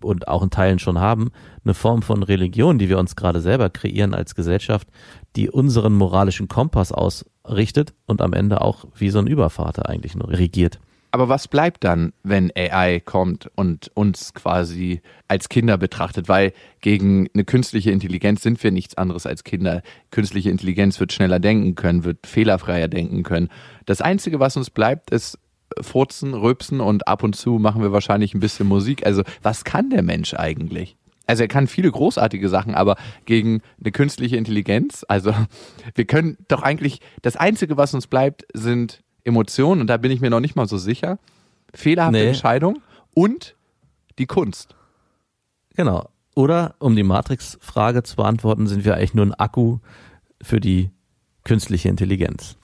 und auch in Teilen schon haben, eine Form von Religion, die wir uns gerade selber kreieren als Gesellschaft, die unseren moralischen Kompass ausrichtet und am Ende auch wie so ein Übervater eigentlich nur regiert. Aber was bleibt dann, wenn AI kommt und uns quasi als Kinder betrachtet? Weil gegen eine künstliche Intelligenz sind wir nichts anderes als Kinder. Künstliche Intelligenz wird schneller denken können, wird fehlerfreier denken können. Das Einzige, was uns bleibt, ist Furzen, Rülpsen und ab und zu machen wir wahrscheinlich ein bisschen Musik. Also was kann der Mensch eigentlich? Also er kann viele großartige Sachen, aber gegen eine künstliche Intelligenz, also wir können doch eigentlich, das Einzige, was uns bleibt, sind Emotionen und da bin ich mir noch nicht mal so sicher. Fehlerhafte Nee. Entscheidung und die Kunst. Genau. Oder um die Matrix-Frage zu beantworten, sind wir eigentlich nur ein Akku für die künstliche Intelligenz.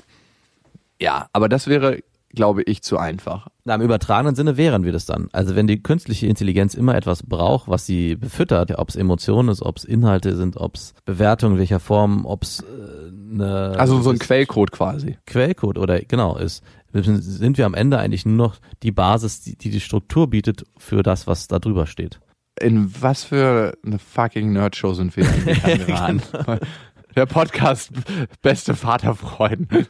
Ja, aber das wäre, glaube ich, zu einfach. Na, Im übertragenen Sinne wären wir das dann. Also wenn die künstliche Intelligenz immer etwas braucht, was sie befüttert, ob es Emotionen ist, ob es Inhalte sind, ob es Bewertungen welcher Form, ob es äh, eine Also so ein Quellcode quasi. Quellcode oder genau ist, sind wir am Ende eigentlich nur noch die Basis, die die, die Struktur bietet für das, was da drüber steht. In was für eine fucking Nerdshow sind wir eigentlich angeraten? Der Podcast Beste Vaterfreuden.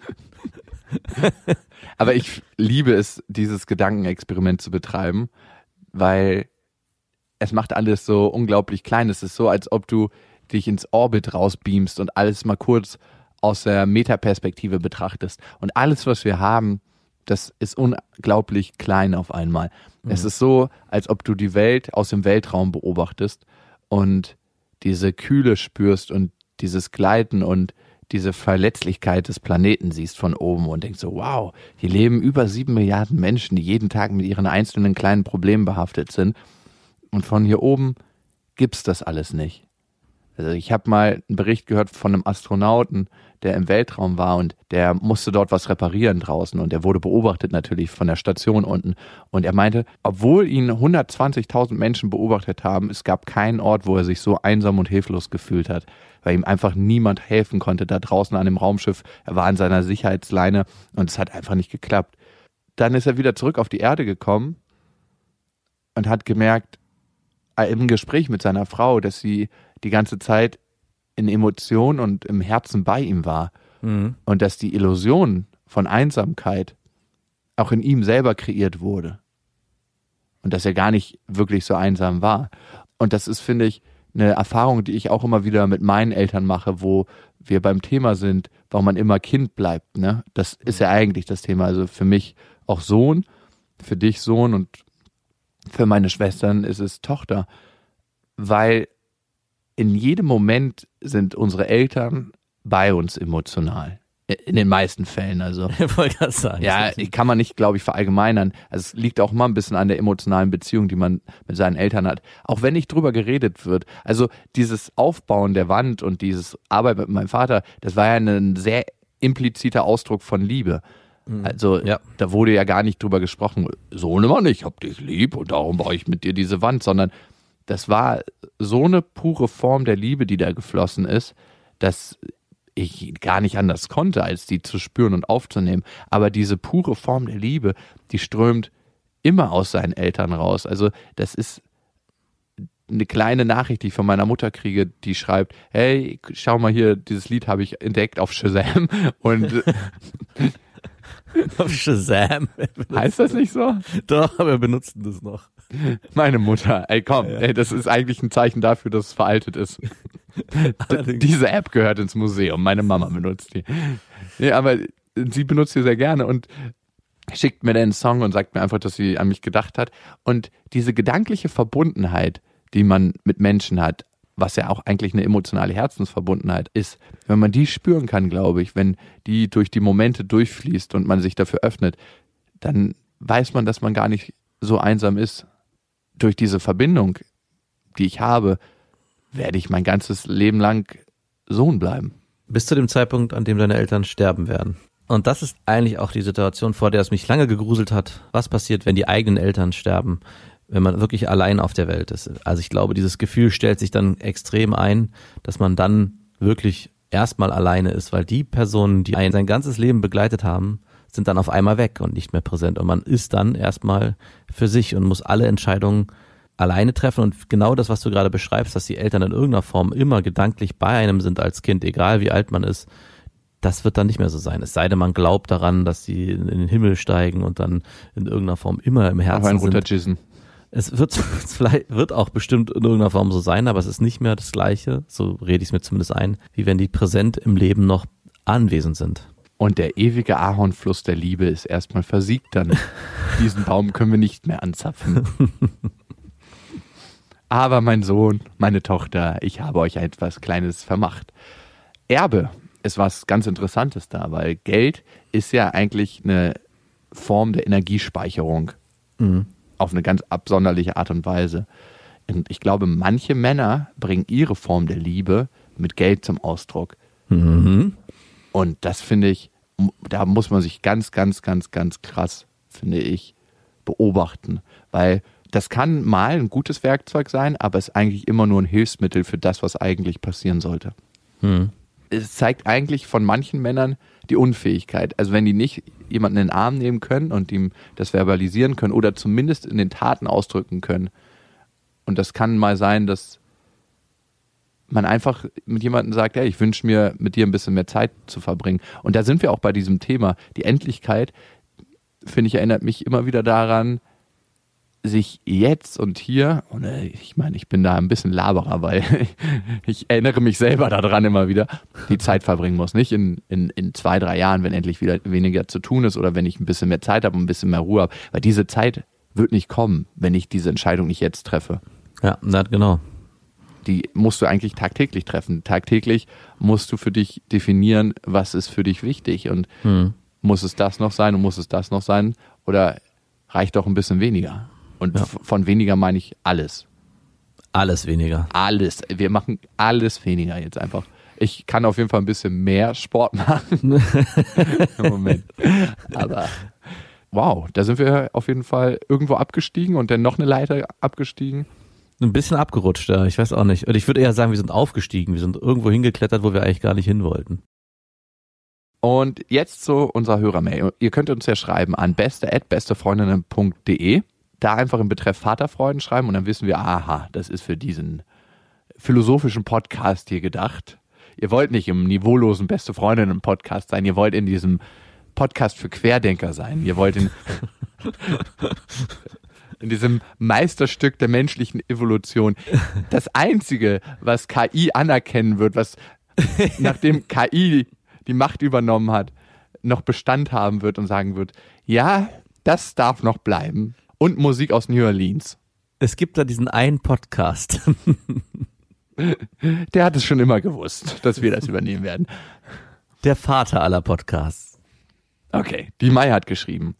Aber ich liebe es, dieses Gedankenexperiment zu betreiben, weil es macht alles so unglaublich klein. Es ist so, als ob du dich ins Orbit rausbeamst und alles mal kurz aus der Metaperspektive betrachtest. Und alles, was wir haben, das ist unglaublich klein auf einmal. Es ist so, als ob du die Welt aus dem Weltraum beobachtest und diese Kühle spürst und dieses Gleiten und diese Verletzlichkeit des Planeten siehst von oben und denkst so, wow, hier leben über sieben Milliarden Menschen, die jeden Tag mit ihren einzelnen kleinen Problemen behaftet sind. Und von hier oben gibt's das alles nicht. Also ich habe mal einen Bericht gehört von einem Astronauten, der im Weltraum war und der musste dort was reparieren draußen und er wurde beobachtet natürlich von der Station unten und er meinte, obwohl ihn 120.000 Menschen beobachtet haben, es gab keinen Ort, wo er sich so einsam und hilflos gefühlt hat, weil ihm einfach niemand helfen konnte da draußen an dem Raumschiff. Er war an seiner Sicherheitsleine und es hat einfach nicht geklappt. Dann ist er wieder zurück auf die Erde gekommen und hat gemerkt, im Gespräch mit seiner Frau, dass sie die ganze Zeit in Emotionen und im Herzen bei ihm war und dass die Illusion von Einsamkeit auch in ihm selber kreiert wurde und dass er gar nicht wirklich so einsam war. Und das ist, finde ich, eine Erfahrung, die ich auch immer wieder mit meinen Eltern mache, wo wir beim Thema sind, warum man immer Kind bleibt. Ne? Das ist ja eigentlich das Thema. Also für mich auch Sohn, für dich Sohn und für meine Schwestern ist es Tochter, weil in jedem Moment sind unsere Eltern bei uns emotional. In den meisten Fällen, also. Ich wollte gerade sagen. Ja, kann man nicht, glaube ich, verallgemeinern. Also es liegt auch immer ein bisschen an der emotionalen Beziehung, die man mit seinen Eltern hat. Auch wenn nicht drüber geredet wird. Also dieses Aufbauen der Wand und dieses Arbeit mit meinem Vater, das war ja ein sehr impliziter Ausdruck von Liebe. Also Ja. da wurde ja gar nicht drüber gesprochen, so nimmer nicht, ich hab dich lieb und darum baue ich mit dir diese Wand, sondern das war so eine pure Form der Liebe, die da geflossen ist, dass ich gar nicht anders konnte, als die zu spüren und aufzunehmen. Aber diese pure Form der Liebe, die strömt immer aus seinen Eltern raus. Also das ist eine kleine Nachricht, die ich von meiner Mutter kriege, die schreibt, hey, schau mal hier, dieses Lied habe ich entdeckt auf Shazam und Auf Shazam. heißt das nicht so? Doch, wir benutzen das noch. Meine Mutter, ey komm, ey, das ist eigentlich ein Zeichen dafür, dass es veraltet ist. Diese App gehört ins Museum, meine Mama benutzt die. Nee, aber sie benutzt die sehr gerne und schickt mir dann einen Song und sagt mir einfach, dass sie an mich gedacht hat. Und diese gedankliche Verbundenheit, die man mit Menschen hat, was ja auch eigentlich eine emotionale Herzensverbundenheit ist, wenn man die spüren kann, glaube ich, wenn die durch die Momente durchfließt und man sich dafür öffnet, dann weiß man, dass man gar nicht so einsam ist. Durch diese Verbindung, die ich habe, werde ich mein ganzes Leben lang Sohn bleiben. Bis zu dem Zeitpunkt, an dem deine Eltern sterben werden. Und das ist eigentlich auch die Situation, vor der es mich lange gegruselt hat. Was passiert, wenn die eigenen Eltern sterben? Wenn man wirklich allein auf der Welt ist. Also ich glaube, dieses Gefühl stellt sich dann extrem ein, dass man dann wirklich erstmal alleine ist, weil die Personen, die einen sein ganzes Leben begleitet haben, sind dann auf einmal weg und nicht mehr präsent. Und man ist dann erstmal für sich und muss alle Entscheidungen alleine treffen und genau das, was du gerade beschreibst, dass die Eltern in irgendeiner Form immer gedanklich bei einem sind als Kind, egal wie alt man ist, das wird dann nicht mehr so sein. Es sei denn, man glaubt daran, dass sie in den Himmel steigen und dann in irgendeiner Form immer im Herzen Aber ein sind. Es wird, es vielleicht wird auch bestimmt in irgendeiner Form so sein, aber es ist nicht mehr das Gleiche, so rede ich es mir zumindest ein, wie wenn die präsent im Leben noch anwesend sind. Und der ewige Ahornfluss der Liebe ist erstmal versiegt dann. Diesen Baum können wir nicht mehr anzapfen. Aber mein Sohn, meine Tochter, ich habe euch etwas Kleines vermacht. Erbe ist was ganz Interessantes da, weil Geld ist ja eigentlich eine Form der Energiespeicherung. Auf eine ganz absonderliche Art und Weise. Und ich glaube, manche Männer bringen ihre Form der Liebe mit Geld zum Ausdruck. Und das finde ich, da muss man sich ganz, ganz, ganz, ganz krass, finde ich, beobachten. Weil das kann mal ein gutes Werkzeug sein, aber es ist eigentlich immer nur ein Hilfsmittel für das, was eigentlich passieren sollte. Es zeigt eigentlich von manchen Männern die Unfähigkeit. Also wenn die nicht jemanden in den Arm nehmen können und ihm das verbalisieren können oder zumindest in den Taten ausdrücken können. Und das kann mal sein, dass man einfach mit jemandem sagt, ja, ich wünsche mir, mit dir ein bisschen mehr Zeit zu verbringen. Und da sind wir auch bei diesem Thema. Die Endlichkeit, finde ich, erinnert mich immer wieder daran, sich jetzt und hier, und äh, ich meine, ich bin da ein bisschen Laberer, weil ich erinnere mich selber daran immer wieder, die Zeit verbringen muss. Nicht in, in, in zwei, drei Jahren, wenn endlich wieder weniger zu tun ist oder wenn ich ein bisschen mehr Zeit habe und ein bisschen mehr Ruhe habe. Weil diese Zeit wird nicht kommen, wenn ich diese Entscheidung nicht jetzt treffe Ja, na, genau. die musst du eigentlich tagtäglich treffen. Tagtäglich musst du für dich definieren, was ist für dich wichtig und muss es das noch sein und muss es das noch sein oder reicht doch ein bisschen weniger. Und Ja. von weniger meine ich alles. Alles weniger. Alles. Wir machen alles weniger jetzt einfach. Ich kann auf jeden Fall ein bisschen mehr Sport machen. Im Moment. Aber wow, da sind wir auf jeden Fall irgendwo abgestiegen und dann noch eine Leiter abgestiegen. Ein bisschen abgerutscht, ja. Ich weiß auch nicht. Und ich würde eher sagen, wir sind aufgestiegen. Wir sind irgendwo hingeklettert, wo wir eigentlich gar nicht hin wollten. Und jetzt zu unserer Hörermail. Ihr könnt uns ja schreiben an beste@bestefreundinnen.de. Da einfach im Betreff Vaterfreuden schreiben und dann wissen wir, aha, das ist für diesen philosophischen Podcast hier gedacht. Ihr wollt nicht im niveaulosen Beste Freundinnen Podcast sein, ihr wollt in diesem Podcast für Querdenker sein. Ihr wollt in, in diesem Meisterstück der menschlichen Evolution. Das einzige, was KI anerkennen wird, was nachdem KI die Macht übernommen hat, noch Bestand haben wird und sagen wird, ja, das darf noch bleiben. Und Musik aus New Orleans. Es gibt da diesen einen Podcast. Der hat es schon immer gewusst, dass wir das übernehmen werden. Der Vater aller Podcasts. Okay, die Mai hat geschrieben.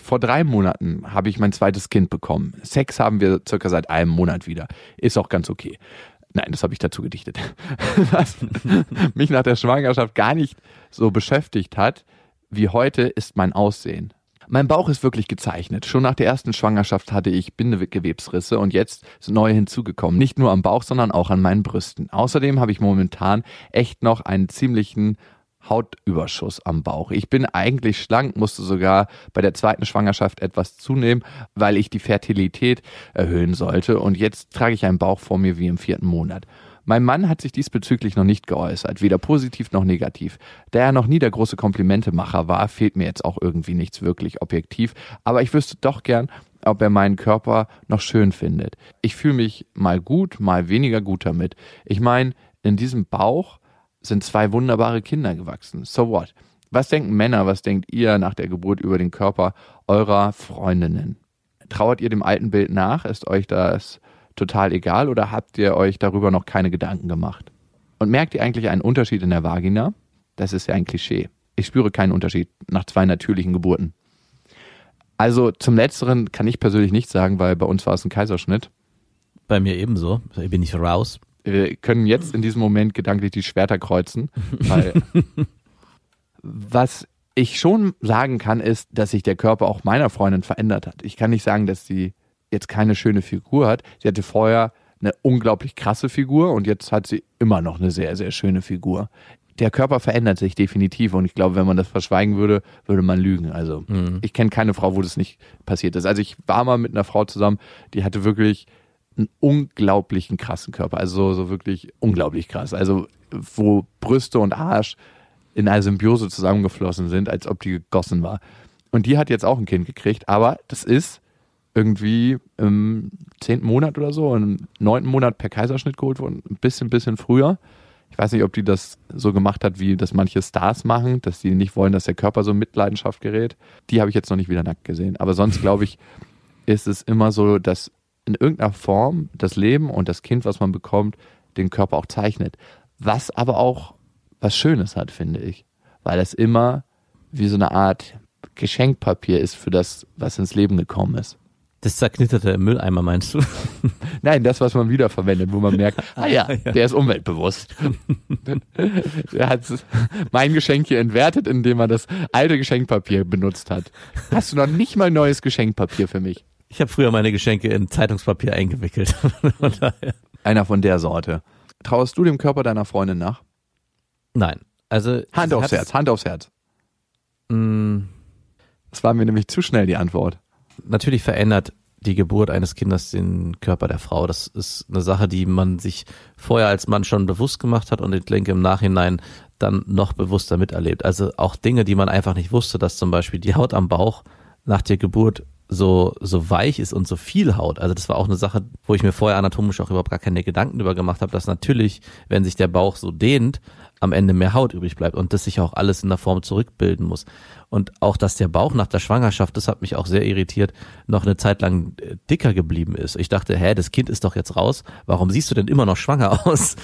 Vor drei Monaten habe ich mein zweites Kind bekommen. Sex haben wir circa seit einem Monat wieder. Ist auch ganz okay. Nein, das habe ich dazu gedichtet. Was mich nach der Schwangerschaft gar nicht so beschäftigt hat wie heute, ist mein Aussehen. Mein Bauch ist wirklich gezeichnet. Schon nach der ersten Schwangerschaft hatte ich Bindegewebsrisse und jetzt sind neue hinzugekommen. Nicht nur am Bauch, sondern auch an meinen Brüsten. Außerdem habe ich momentan echt noch einen ziemlichen Hautüberschuss am Bauch. Ich bin eigentlich schlank, musste sogar bei der zweiten Schwangerschaft etwas zunehmen, weil ich die Fertilität erhöhen sollte. Und jetzt trage ich einen Bauch vor mir wie im vierten Monat. Mein Mann hat sich diesbezüglich noch nicht geäußert, weder positiv noch negativ. Da er noch nie der große Komplimentemacher war, fehlt mir jetzt auch irgendwie nichts wirklich objektiv, aber ich wüsste doch gern, ob er meinen Körper noch schön findet. Ich fühle mich mal gut, mal weniger gut damit. Ich meine, in diesem Bauch sind zwei wunderbare Kinder gewachsen. So what? Was denken Männer, was denkt ihr nach der Geburt über den Körper eurer Freundinnen? Trauert ihr dem alten Bild nach? Ist euch das total egal oder habt ihr euch darüber noch keine Gedanken gemacht? Und merkt ihr eigentlich einen Unterschied in der Vagina? Das ist ja ein Klischee. Ich spüre keinen Unterschied nach zwei natürlichen Geburten. Also zum Letzteren kann ich persönlich nichts sagen, weil bei uns war es ein Kaiserschnitt. Bei mir ebenso. Da bin ich raus. Wir können jetzt in diesem Moment gedanklich die Schwerter kreuzen, weil was ich schon sagen kann, ist, dass sich der Körper auch meiner Freundin verändert hat. Ich kann nicht sagen, dass sie jetzt keine schöne Figur hat. Sie hatte vorher eine unglaublich krasse Figur und jetzt hat sie immer noch eine sehr, sehr schöne Figur. der Körper verändert sich definitiv und ich glaube, wenn man das verschweigen würde, würde man lügen. Also ich kenne keine Frau, wo das nicht passiert ist. Also ich war mal mit einer Frau zusammen, die hatte wirklich einen unglaublichen krassen Körper. Also so, so wirklich unglaublich krass. Also wo Brüste und Arsch in einer Symbiose zusammengeflossen sind, als ob die gegossen war. Und die hat jetzt auch ein Kind gekriegt, aber das ist irgendwie im zehnten Monat oder so, im neunten Monat per Kaiserschnitt geholt worden, ein bisschen, bisschen früher. Ich weiß nicht, ob die das so gemacht hat, wie das manche Stars machen, dass die nicht wollen, dass der Körper so in Mitleidenschaft gerät. Die habe ich jetzt noch nicht wieder nackt gesehen. Aber sonst glaube ich, ist es immer so, dass in irgendeiner Form das Leben und das Kind, was man bekommt, den Körper auch zeichnet. Was aber auch was Schönes hat, finde ich. Weil es immer wie so eine Art Geschenkpapier ist für das, was ins Leben gekommen ist. Das zerknitterte Mülleimer meinst du? Nein, das, was man wiederverwendet, wo man merkt, ah ja, der ist umweltbewusst. der hat mein Geschenk hier entwertet, indem er das alte Geschenkpapier benutzt hat. Hast du noch nicht mal neues Geschenkpapier für mich? Ich habe früher meine Geschenke in Zeitungspapier eingewickelt. Von daher. Einer von der Sorte. Trauest du dem Körper deiner Freundin nach? Nein. Also Hand aufs Herz, Hand aufs Herz. Mm, Das war mir nämlich zu schnell die Antwort. Natürlich verändert die Geburt eines Kindes den Körper der Frau. Das ist eine Sache, die man sich vorher als Mann schon bewusst gemacht hat und ich denke im Nachhinein dann noch bewusster miterlebt. Also auch Dinge, die man einfach nicht wusste, dass zum Beispiel die Haut am Bauch nach der Geburt so, so weich ist und so viel Haut. Also das war auch eine Sache, wo ich mir vorher anatomisch auch überhaupt gar keine Gedanken drüber gemacht habe, dass natürlich, wenn sich der Bauch so dehnt, am Ende mehr Haut übrig bleibt und das sich auch alles in der Form zurückbilden muss. Und auch, dass der Bauch nach der Schwangerschaft, das hat mich auch sehr irritiert, noch eine Zeit lang äh, dicker geblieben ist. Ich dachte, hä, das Kind ist doch jetzt raus, warum siehst du denn immer noch schwanger aus?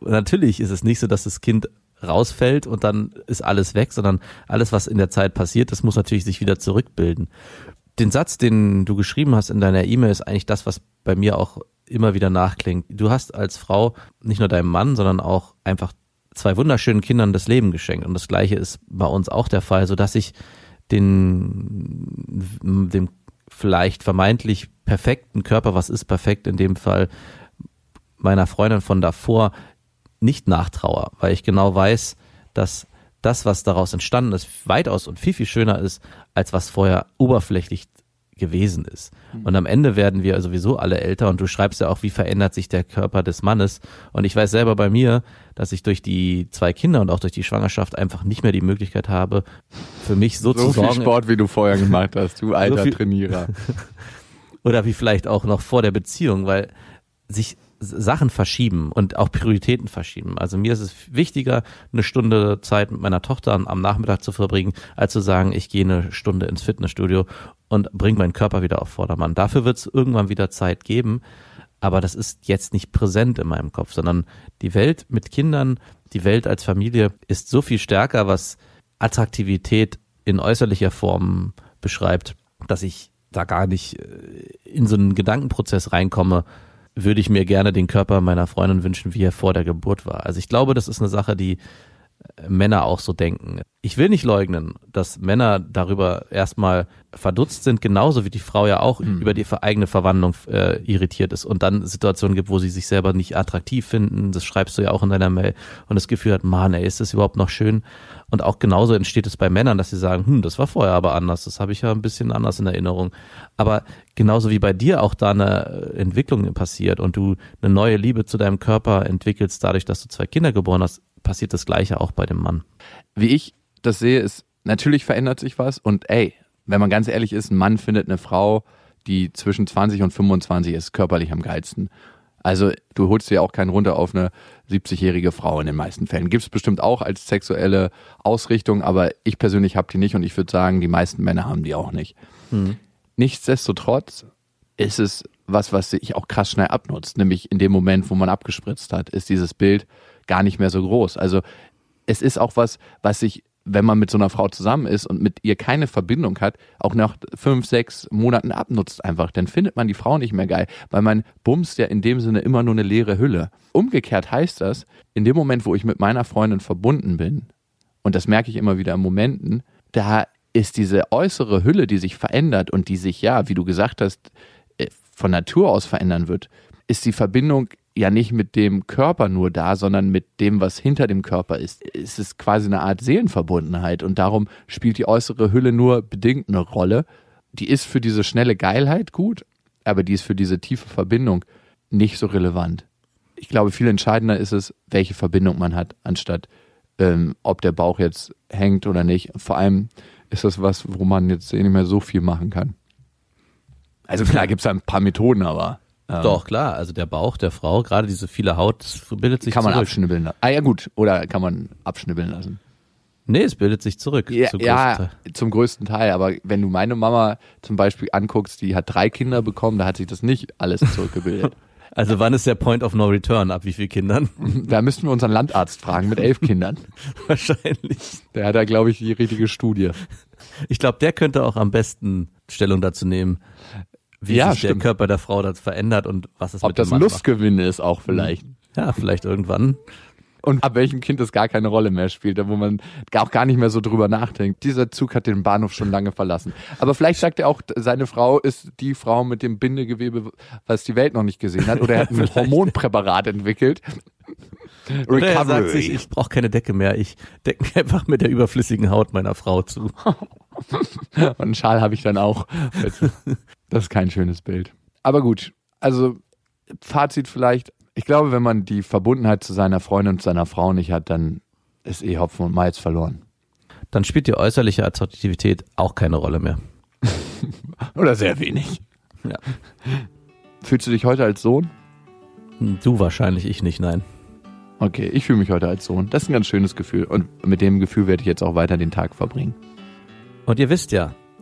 Natürlich ist es nicht so, dass das Kind rausfällt und dann ist alles weg, sondern alles, was in der Zeit passiert, das muss natürlich sich wieder zurückbilden. Den Satz, den du geschrieben hast in deiner E-Mail, ist eigentlich das, was bei mir auch immer wieder nachklingt. Du hast als Frau nicht nur deinem Mann, sondern auch einfach zwei wunderschönen Kindern das Leben geschenkt. Und das Gleiche ist bei uns auch der Fall, so dass ich den, dem vielleicht vermeintlich perfekten Körper, was ist perfekt in dem Fall, meiner Freundin von davor nicht nachtraue, weil ich genau weiß, dass das, was daraus entstanden ist, weitaus und viel, viel schöner ist, als was vorher oberflächlich gewesen ist. Und am Ende werden wir sowieso alle älter und du schreibst ja auch, wie verändert sich der Körper des Mannes. Und ich weiß selber bei mir, dass ich durch die zwei Kinder und auch durch die Schwangerschaft einfach nicht mehr die Möglichkeit habe, für mich so, So zu viel sorgen. Sport, wie du vorher gemacht hast, du alter viel- Trainierer. oder wie vielleicht auch noch vor der Beziehung, weil sich Sachen verschieben und auch Prioritäten verschieben. Also mir ist es wichtiger, eine Stunde Zeit mit meiner Tochter am Nachmittag zu verbringen, als zu sagen, ich gehe eine Stunde ins Fitnessstudio und bringe meinen Körper wieder auf Vordermann. Dafür wird es irgendwann wieder Zeit geben, aber das ist jetzt nicht präsent in meinem Kopf, sondern die Welt mit Kindern, die Welt als Familie ist so viel stärker, was Attraktivität in äußerlicher Form beschreibt, dass ich da gar nicht äh, in so einen Gedankenprozess reinkomme, würde ich mir gerne den Körper meiner Freundin wünschen, wie er vor der Geburt war. Also ich glaube, das ist eine Sache, die Männer auch so denken. Ich will nicht leugnen, dass Männer darüber erstmal verdutzt sind, genauso wie die Frau ja auch über die eigene Verwandlung äh, irritiert ist und dann Situationen gibt, wo sie sich selber nicht attraktiv finden. Das schreibst du ja auch in deiner Mail und das Gefühl hat, Mann, ey, ist das überhaupt noch schön? Und auch genauso entsteht es bei Männern, dass sie sagen, hm, das war vorher aber anders, das habe ich ja ein bisschen anders in Erinnerung. Aber genauso wie bei dir auch da eine äh, Entwicklung passiert und du eine neue Liebe zu deinem Körper entwickelst, dadurch, dass du zwei Kinder geboren hast, passiert das Gleiche auch bei dem Mann. Wie ich das sehe, ist, natürlich verändert sich was und ey, wenn man ganz ehrlich ist, ein Mann findet eine Frau, die zwischen 20 und 25 ist, körperlich am geilsten. Also du holst dir auch keinen runter auf eine 70-jährige Frau in den meisten Fällen. Gibt es bestimmt auch als sexuelle Ausrichtung, aber ich persönlich habe die nicht und ich würde sagen, die meisten Männer haben die auch nicht. Nichtsdestotrotz ist es was, was sich auch krass schnell abnutzt. Nämlich in dem Moment, wo man abgespritzt hat, ist dieses Bild gar nicht mehr so groß. Also es ist auch was, was sich, wenn man mit so einer Frau zusammen ist und mit ihr keine Verbindung hat, auch nach fünf, sechs Monaten abnutzt einfach. Dann findet man die Frau nicht mehr geil, weil man bumst ja in dem Sinne immer nur eine leere Hülle. Umgekehrt heißt das, in dem Moment, wo ich mit meiner Freundin verbunden bin, und das merke ich immer wieder in Momenten, da ist diese äußere Hülle, die sich verändert und die sich, ja, wie du gesagt hast, äh, von Natur aus verändern wird, ist die Verbindung ja nicht mit dem Körper nur da, sondern mit dem, was hinter dem Körper ist. Es ist quasi eine Art Seelenverbundenheit und darum spielt die äußere Hülle nur bedingt eine Rolle. Die ist für diese schnelle Geilheit gut, aber die ist für diese tiefe Verbindung nicht so relevant. Ich glaube, viel entscheidender ist es, welche Verbindung man hat, anstatt ähm, ob der Bauch jetzt hängt oder nicht. Vor allem ist das was, wo man jetzt eh nicht mehr so viel machen kann. Also klar gibt es ein paar Methoden, aber ähm, Doch, klar. Also der Bauch der Frau, gerade diese viele Haut, bildet sich kann man zurück. abschnibbeln lassen. Ah ja gut, oder kann man abschnibbeln lassen. Nee, es bildet sich zurück. Ja, zu ja größten Teil. zum größten Teil. Aber wenn du meine Mama zum Beispiel anguckst, die hat drei Kinder bekommen, da hat sich das nicht alles zurückgebildet. Also wann ist der Point of No Return? Ab wie vielen Kindern? da müssten wir unseren Landarzt fragen mit elf Kindern. Wahrscheinlich. Der hat da, glaube ich, die richtige Studie. Ich glaube, der könnte auch am besten Stellung dazu nehmen, wie Ja, sich der stimmt. Körper der Frau das verändert und was es Ob mit dem das Mann Lustgewinn ist auch vielleicht. macht. Ja, vielleicht irgendwann. Und ab welchem Kind es gar keine Rolle mehr spielt, wo man auch gar nicht mehr so drüber nachdenkt. Dieser Zug hat den Bahnhof schon lange verlassen. Aber vielleicht sagt er auch, seine Frau ist die Frau mit dem Bindegewebe, was die Welt noch nicht gesehen hat. Oder er hat ein Hormonpräparat entwickelt. Oder er sagt sich, ich brauche keine Decke mehr, ich decke mich einfach mit der überflüssigen Haut meiner Frau zu. Und einen Schal habe ich dann auch. Das ist kein schönes Bild. Aber gut, also Fazit vielleicht. Ich glaube, wenn man die Verbundenheit zu seiner Freundin und seiner Frau nicht hat, dann ist eh Hopfen und Malz verloren. Dann spielt die äußerliche Attraktivität auch keine Rolle mehr. Oder sehr wenig. Ja. Fühlst du dich heute als Sohn? Du wahrscheinlich, ich nicht, nein. Okay, ich fühle mich heute als Sohn. Das ist ein ganz schönes Gefühl. Und mit dem Gefühl werde ich jetzt auch weiter den Tag verbringen. Und ihr wisst ja,